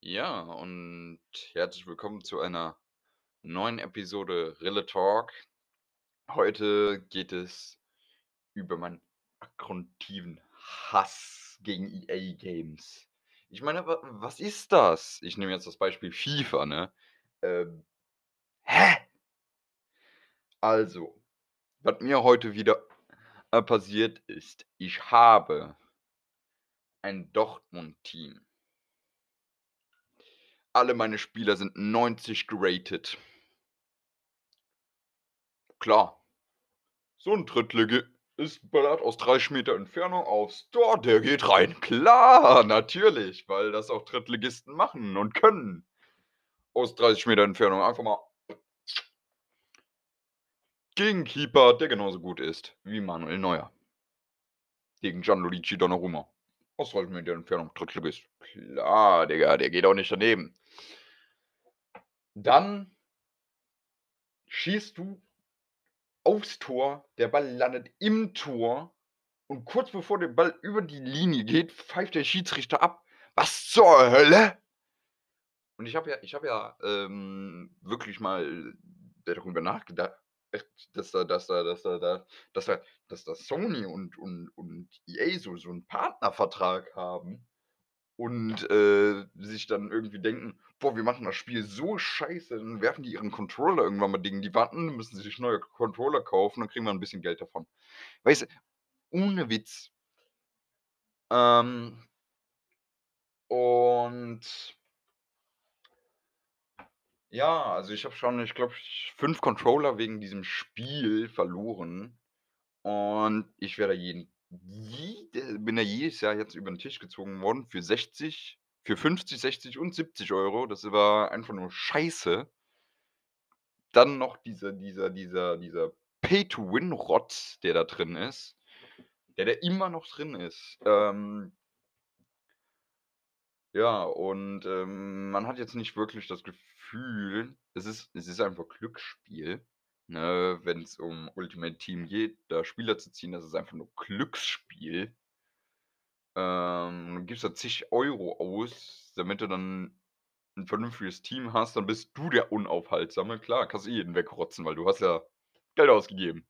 Ja, und herzlich willkommen zu einer neuen Episode Rille Talk. Heute geht es über meinen abgrundtiefen Hass gegen EA Games. Ich meine, wa was ist das? Ich nehme jetzt das Beispiel FIFA, ne? Ähm, hä? Also, was mir heute wieder, passiert ist, ich habe ein Dortmund-Team. Alle meine Spieler sind 90 geratet. Klar. So 'n Drittligist ballert aus 30 Meter Entfernung aufs Tor, der geht rein. Klar, natürlich, weil das auch Drittligisten machen und können. Aus 30 Meter Entfernung einfach mal gegen Keeper, der genauso gut ist wie Manuel Neuer. Gegen Gianluigi Donnarumma. Aus 30 Meter Entfernung, Drittligist. Klar, Digga, der geht auch nicht daneben. Dann schießt du aufs Tor, der Ball landet im Tor und kurz bevor der Ball über die Linie geht, pfeift der Schiedsrichter ab. Was zur Hölle? Und ich habe ja ich habe ja, ähm, wirklich mal darüber nachgedacht, dass da dass da dass da da dass da dass da Sony und und und EA so so 'n Partnervertrag haben und, äh, sich dann irgendwie denken: „Boah, wir machen das Spiel so scheiße“, dann werfen die ihren Controller irgendwann mal gegen die dann müssen sie sich neue Controller kaufen, dann kriegen wir 'n bisschen Geld davon. Weißt du, ohne Witz. Ähm und ja, also ich habe schon, ich glaube, 5 Controller wegen diesem Spiel verloren und ich werde jeden jede bin da jedes Jahr jetzt über 'n Tisch gezogen worden für 60, für 50, 60 und 70 €. Das war einfach nur Scheiße. Dann noch dieser dieser dieser dieser Pay-to-Win-Rotz, der da drin ist, der da immer noch drin ist. Ähm ja, und, ähm, man hat jetzt nicht wirklich das Gefühl es ist es ist einfach Glücksspiel, ne, wenn's um Ultimate Team geht, da Spieler zu ziehen, das ist einfach nur Glücksspiel. Ähm, du gibst da zig Euro aus, damit du dann 'n vernünftiges Team hast, dann bist du der Unaufhaltsame. Klar, kannst eh jeden wegrotzen, weil du hast ja Geld ausgegeben.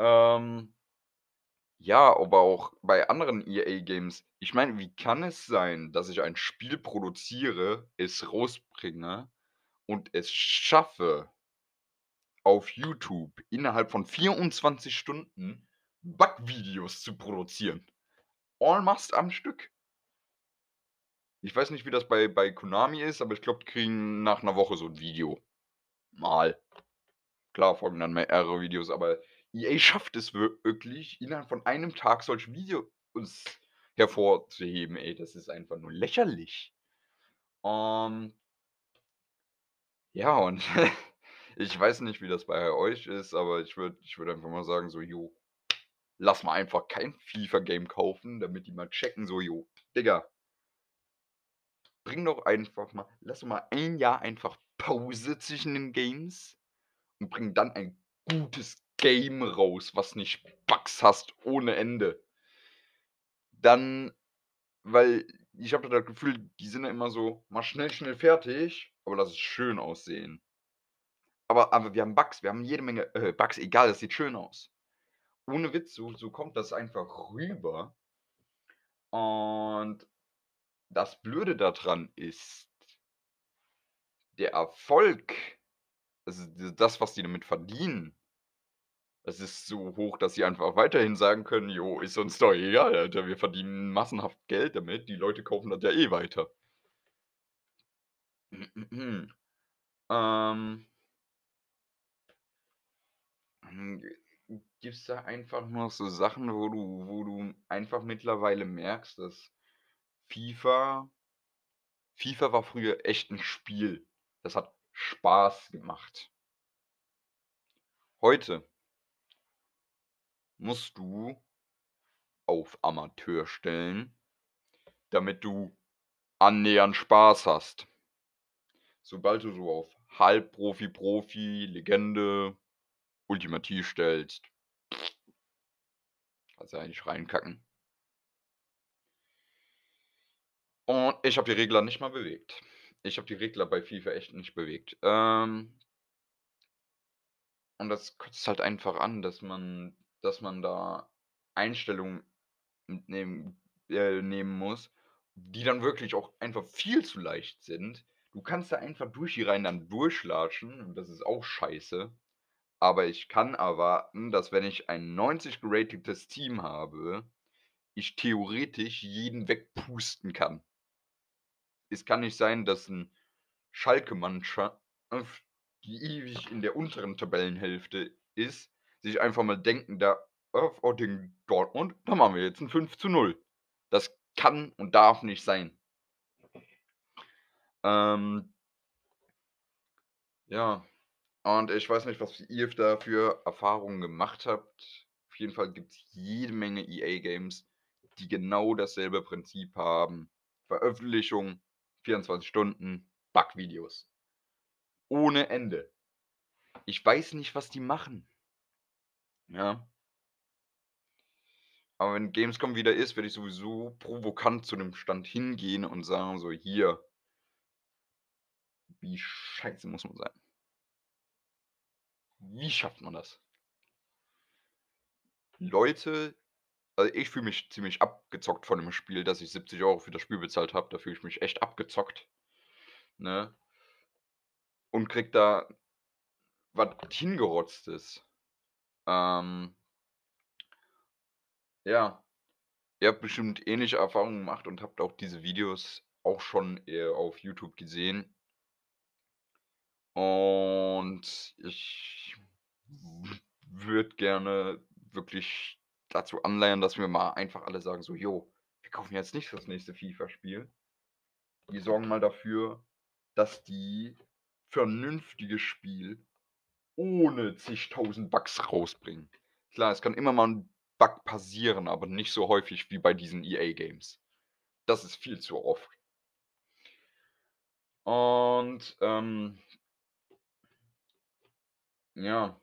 Ähm ja, aber auch bei anderen EA Games. Ich meine, wie kann es sein, dass ich ein Spiel produziere, es rausbringe und es schaffe auf YouTube innerhalb von 24 Stunden Backvideos zu produzieren. En masse am Stück. Ich weiß nicht, wie das bei bei Konami ist, aber ich glaube, die kriegen nach 'ner Woche so 'n Video. Mal. Klar folgen dann mehrere Videos, aber EA schafft es wirklich, innerhalb von einem Tag solche Videos hervorzuheben, ey. Das ist einfach nur lächerlich. Ähm ja, und ich weiß nicht, wie das bei euch ist, aber ich würde ich würde einfach mal sagen so: „Jo, lass mal einfach kein FIFA-Game kaufen, damit die mal checken so: „Jo, Digga“ „bring doch einfach mal lass mal ein Jahr einfach Pause zwischen den Games und bring dann ein gutes Game raus, was nicht Bugs hast ohne Ende.“ Dann weil ich habe da das Gefühl, die sind da immer so: „Mal schnell, schnell fertig, aber lass es schön aussehen.“ Aber aber wir haben Bugs, wir haben jede Menge, äh, Bugs, egal, das sieht schön aus. Ohne Witz, so so kommt das einfach rüber. Und das Blöde da dran ist der Erfolg, also das, was die damit verdienen es ist so hoch, dass sie einfach weiterhin sagen können: „Jo, ist uns doch egal, Alter, wir verdienen massenhaft Geld damit, die Leute kaufen das ja eh weiter.“ Ähm hm, gibt's da einfach noch so Sachen, wo du wo du einfach mittlerweile merkst, dass FIFA FIFA war früher echt 'n Spiel. Das hat Spaß gemacht. Heute musst du auf Amateur stellen, damit du annähernd Spaß hast. Sobald du so auf Halbprofi, Profi, Legende, Ultimativ stellst kannst du eigentlich reinkacken. Und ich habe die Regler nicht mal bewegt. Ich habe die Regler bei FIFA echt nicht bewegt. Ähm und das kotzt halt einfach an, dass man dass man da Einstellungen mitnehmen äh, nehmen muss, die dann wirklich auch einfach viel zu leicht sind. Du kannst da einfach durch die Reihen dann durchlatschen und das ist auch scheiße. Aber ich kann erwarten, dass wenn ich ein 90 geratetes Team habe, ich theoretisch jeden wegpusten kann. Es kann nicht sein, dass 'n Schalke-Mannschaft, die ewig in der unteren Tabellenhälfte ist, sich einfach mal denken da: „Oh, gegen Dortmund, da machen wir jetzt 'n 5:0.“ Das kann und darf nicht sein. Ähm ja, und ich weiß nicht, was ihr da für Erfahrungen gemacht habt. Auf jeden Fall gibt's jede Menge EA-Games, die genau dasselbe Prinzip haben. Veröffentlichung, 24 Stunden, Bugvideos. Ohne Ende. Ich weiß nicht, was die machen. Ja. Aber wenn Gamescom wieder ist, werde ich sowieso provokant zu dem Stand hingehen und sagen so: „Hier“ Wie scheiße muss man sein? Wie schafft man das? Leute also, ich fühle mich ziemlich abgezockt von dem Spiel, dass ich 70 € für das Spiel bezahlt habe. Da fühle ich mich echt abgezockt, ne? Und kriege da was hingerotztes. Ähm ja. Ihr habt bestimmt ähnliche Erfahrungen gemacht und habt auch diese Videos auch schon, äh, auf YouTube gesehen. Und ich würde gerne wirklich dazu anleiern, dass wir mal einfach alle sagen so: „Jo, wir kaufen jetzt nicht das nächste FIFA-Spiel.“ Wir sorgen mal dafür, dass die vernünftiges Spiel ohne zigtausend Bugs rausbringen. Klar, es kann immer mal 'n Bug passieren, aber nicht so häufig wie bei diesen EA-Games. Das ist viel zu oft. Und, ähm ja.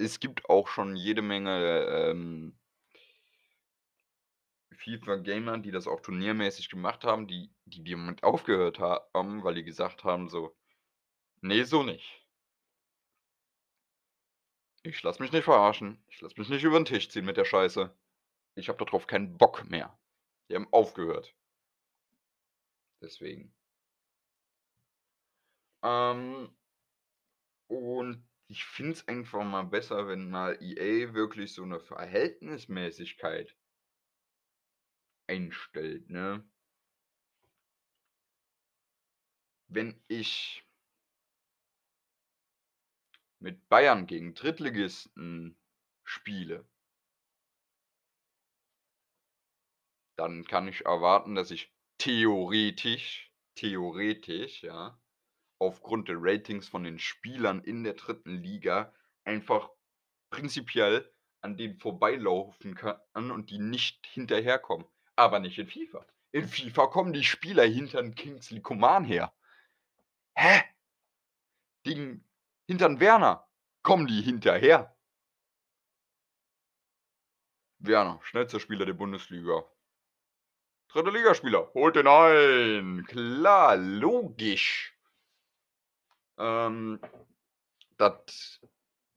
Es gibt auch schon jede Menge, ähm FIFA-Gamer, die das auch turniermäßig gemacht haben, die die damit aufgehört haben, weil die gesagt haben so: „Ne, so nicht.“ „Ich lasse mich nicht verarschen. Ich lasse mich nicht über 'n Tisch ziehen mit der Scheiße. Ich habe da drauf keinen Bock mehr.“ Die haben aufgehört. Deswegen. Ähm und ich finde es einfach mal besser, wenn mal EA wirklich so 'ne Verhältnismäßigkeit einstellt, ne? Wenn ich mit Bayern gegen Drittligisten spiele dann kann ich erwarten, dass ich theoretisch theoretisch, ja, aufgrund der Ratings von den Spielern in der 3. Liga einfach prinzipiell an denen vorbeilaufen kann und die nicht hinterherkommen. Aber nicht in FIFA. In FIFA kommen die Spieler hinter 'n Kingsley Coman her. Hä? Gegen hinter 'n Werner kommen die hinterher. Werner, schnellster Spieler der Bundesliga. 3. Ligaspieler, holt den ein. Klar, logisch. Ähm, das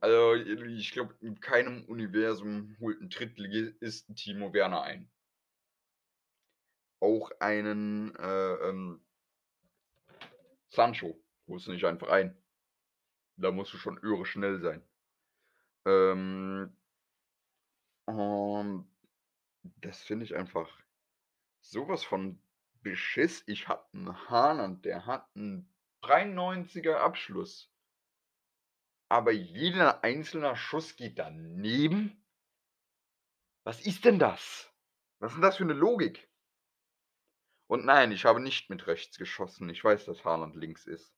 also, ich glaube, in keinem Universum holt 'n Drittligisten Timo Werner ein. Auch einen, äh, ähm Sancho holst du nicht einfach ein. Da musst du schon irre schnell sein. Ähm und das finde ich einfach so was von Beschiss. Ich habe 'n Haaland, der hat 'n 93er Abschluss. Aber jeder einzelner Schuss geht daneben? Was ist denn das? Was ist 'n das für 'ne Logik? Und nein, ich habe nicht mit rechts geschossen. Ich weiß, dass Haaland links ist.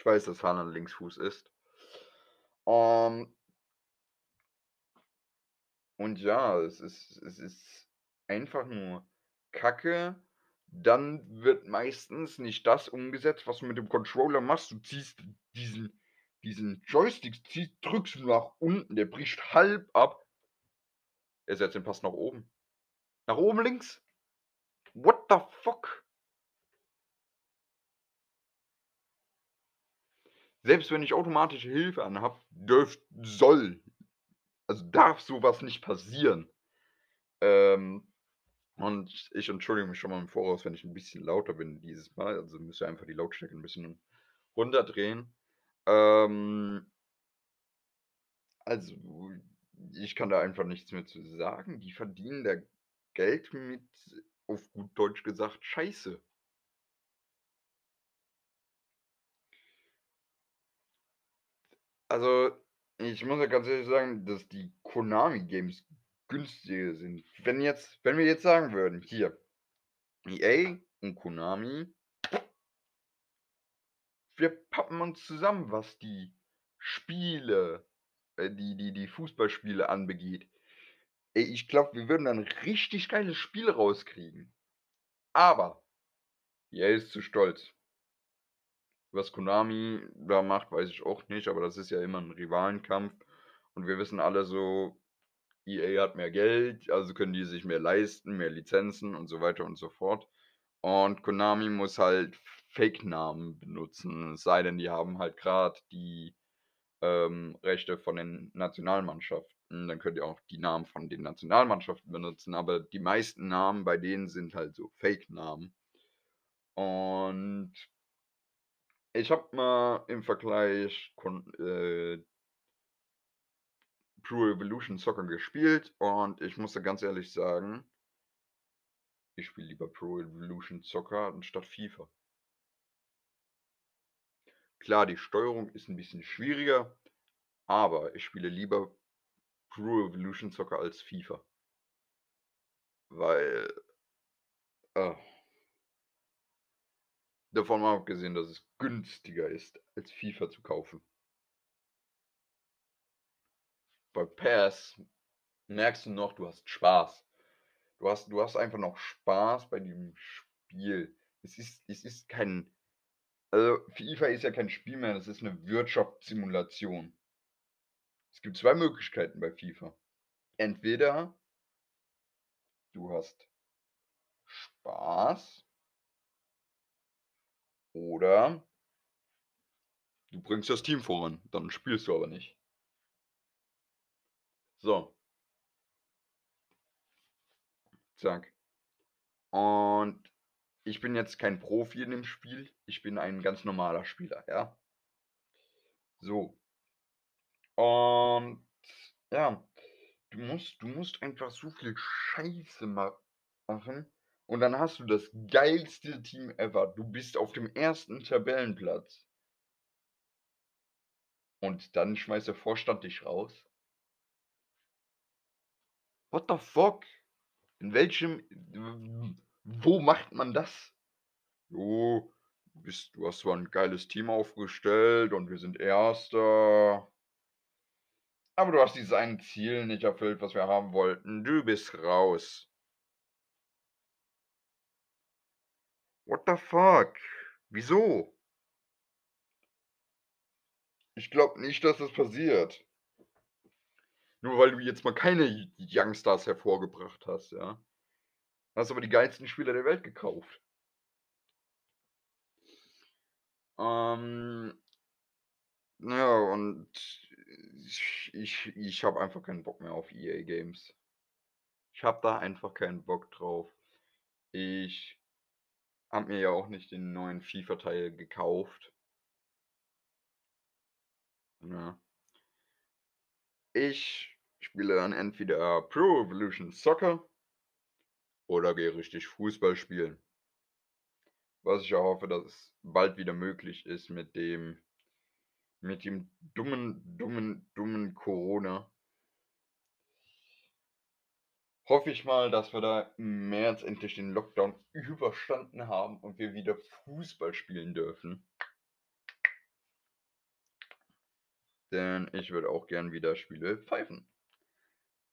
Ich weiß, dass Haaland Linksfuß ist. Ähm und ja, es ist es ist einfach nur Kacke. Dann wird meistens nicht das umgesetzt, was du mit dem Controller machst. Du ziehst diesen diesen Joystick ziehst drückst du nach unten, der bricht halb ab. Er setzt den Pass nach oben. Nach oben links? What the fuck? Selbst wenn ich automatische Hilfe anhabe, dürft soll also darf so was nicht passieren. Ähm, und ich entschuldige mich schon mal im Voraus, wenn ich 'n bisschen lauter bin dieses Mal. Also müsst ihr einfach die Lautstärke 'n bisschen runterdrehen. Ähm also, ich kann da einfach nichts mehr zu sagen. Die verdienen da Geld mit, auf gut Deutsch gesagt, Scheiße. Also, ich muss ja ganz ehrlich sagen, dass die Konami Games günstiger sind. Wenn jetzt wenn wir jetzt sagen würden, hier, EA und Konami wir pappen uns zusammen, was die Spiele, äh, die die die Fußballspiele anbegeht. Ey, ich glaube, wir würden da 'n richtig geiles Spiel rauskriegen. Aber EA ist zu stolz. Was Konami da macht, weiß ich auch nicht, aber das ist ja immer 'n Rivalenkampf und wir wissen alle so, EA hat mehr Geld, also können die sich mehr leisten, mehr Lizenzen und so weiter und so fort. Und Konami muss halt Fake-Namen benutzen, es sei denn, die haben halt grad die, ähm, Rechte von den Nationalmannschaften. Dann könnt ihr auch die Namen von den Nationalmannschaften benutzen, aber die meisten Namen bei denen sind halt so Fake-Namen. Und ich habe mal im Vergleich Kon äh Pro Evolution Soccer gespielt und ich muss dir ganz ehrlich sagen ich spiele lieber Pro Evolution Soccer anstatt FIFA. Klar, die Steuerung ist 'n bisschen schwieriger, aber ich spiele lieber Pro Evolution Soccer als FIFA. Weil ah Davon mal abgesehen, dass es günstiger ist, als FIFA zu kaufen. Bei PES merkst du noch, du hast Spaß. Du hast du hast einfach noch Spaß bei diesem Spiel. Es ist es ist kein also, FIFA ist ja kein Spiel mehr, das ist 'ne Wirtschaftssimulation. Es gibt 2 Möglichkeiten bei FIFA. Entweder du hast Spaß oder du bringst das Team voran, dann spielst du aber nicht. So. Zack. Und ich bin jetzt kein Profi in dem Spiel. Ich bin ein ganz normaler Spieler, ja? So. Und ja, du musst du musst einfach so viel Scheiße ma machen und dann hast du das geilste Team ever. Du bist auf dem 1. Tabellenplatz. Und dann schmeißt der Vorstand dich raus? What the fuck? In welchem wo macht man das? „Jo, bist du hast zwar 'n geiles Team aufgestellt und wir sind Erster“ „aber du hast dieses eine Ziel nicht erfüllt, was wir haben wollten. Du bist raus.“ What the fuck? Wieso? Ich glaube nicht, dass das passiert. Nur weil du jetzt mal keine Youngstars hervorgebracht hast, ja? Hast aber die geilsten Spieler der Welt gekauft. Ähm ja, und ich ich ich habe einfach keinen Bock mehr auf EA Games. Ich habe da einfach keinen Bock drauf. Ich habe mir ja auch nicht den neuen FIFA-Teil gekauft. Ja. Ich spiele dann entweder Pro Evolution Soccer oder gehe richtig Fußball spielen. Was ich ja hoffe, dass es bald wieder möglich ist mit dem mit dem dummen, dummen, dummen Corona. Hoffe ich mal, dass wir da im März endlich den Lockdown überstanden haben und wir wieder Fußball spielen dürfen. Denn ich würde auch gern wieder Spiele pfeifen.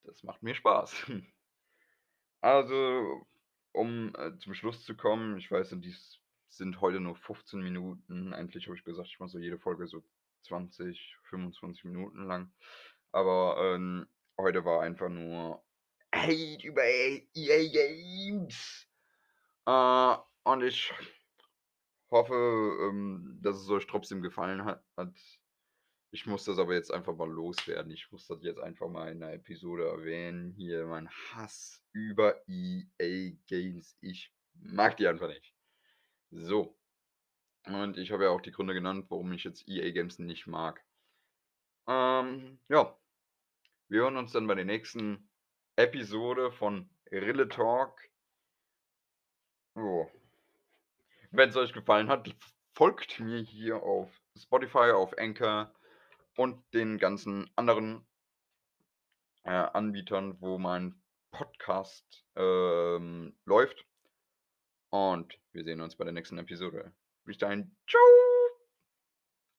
Das macht mir Spaß. Also, um, äh, zum Schluss zu kommen, ich weiß, dies sind heute nur 15 Minuten. Eigentlich habe ich gesagt, ich mache so jede Folge so 20, 25 Minuten lang. Aber, ähm, heute war einfach nur Hate über EA Games. Äh, und ich hoffe, ähm, dass es euch trotzdem gefallen hat. Ich muss das aber jetzt einfach mal loswerden. Ich muss das jetzt einfach mal in 'ner Episode erwähnen. Hier mein Hass über EA Games. Ich mag die einfach nicht. So. Und ich habe ja auch die Gründe genannt, warum ich jetzt EA Games nicht mag. Ähm, ja. Wir hören uns dann bei der nächsten Episode von Rille Talk. Jo. Wenn's euch gefallen hat, folgt mir hier auf Spotify, auf Anchor und den ganzen anderen äh, Anbietern, wo mein Podcast, ähm, läuft. Und wir sehen uns bei der nächsten Episode. Bis dahin. Tschau.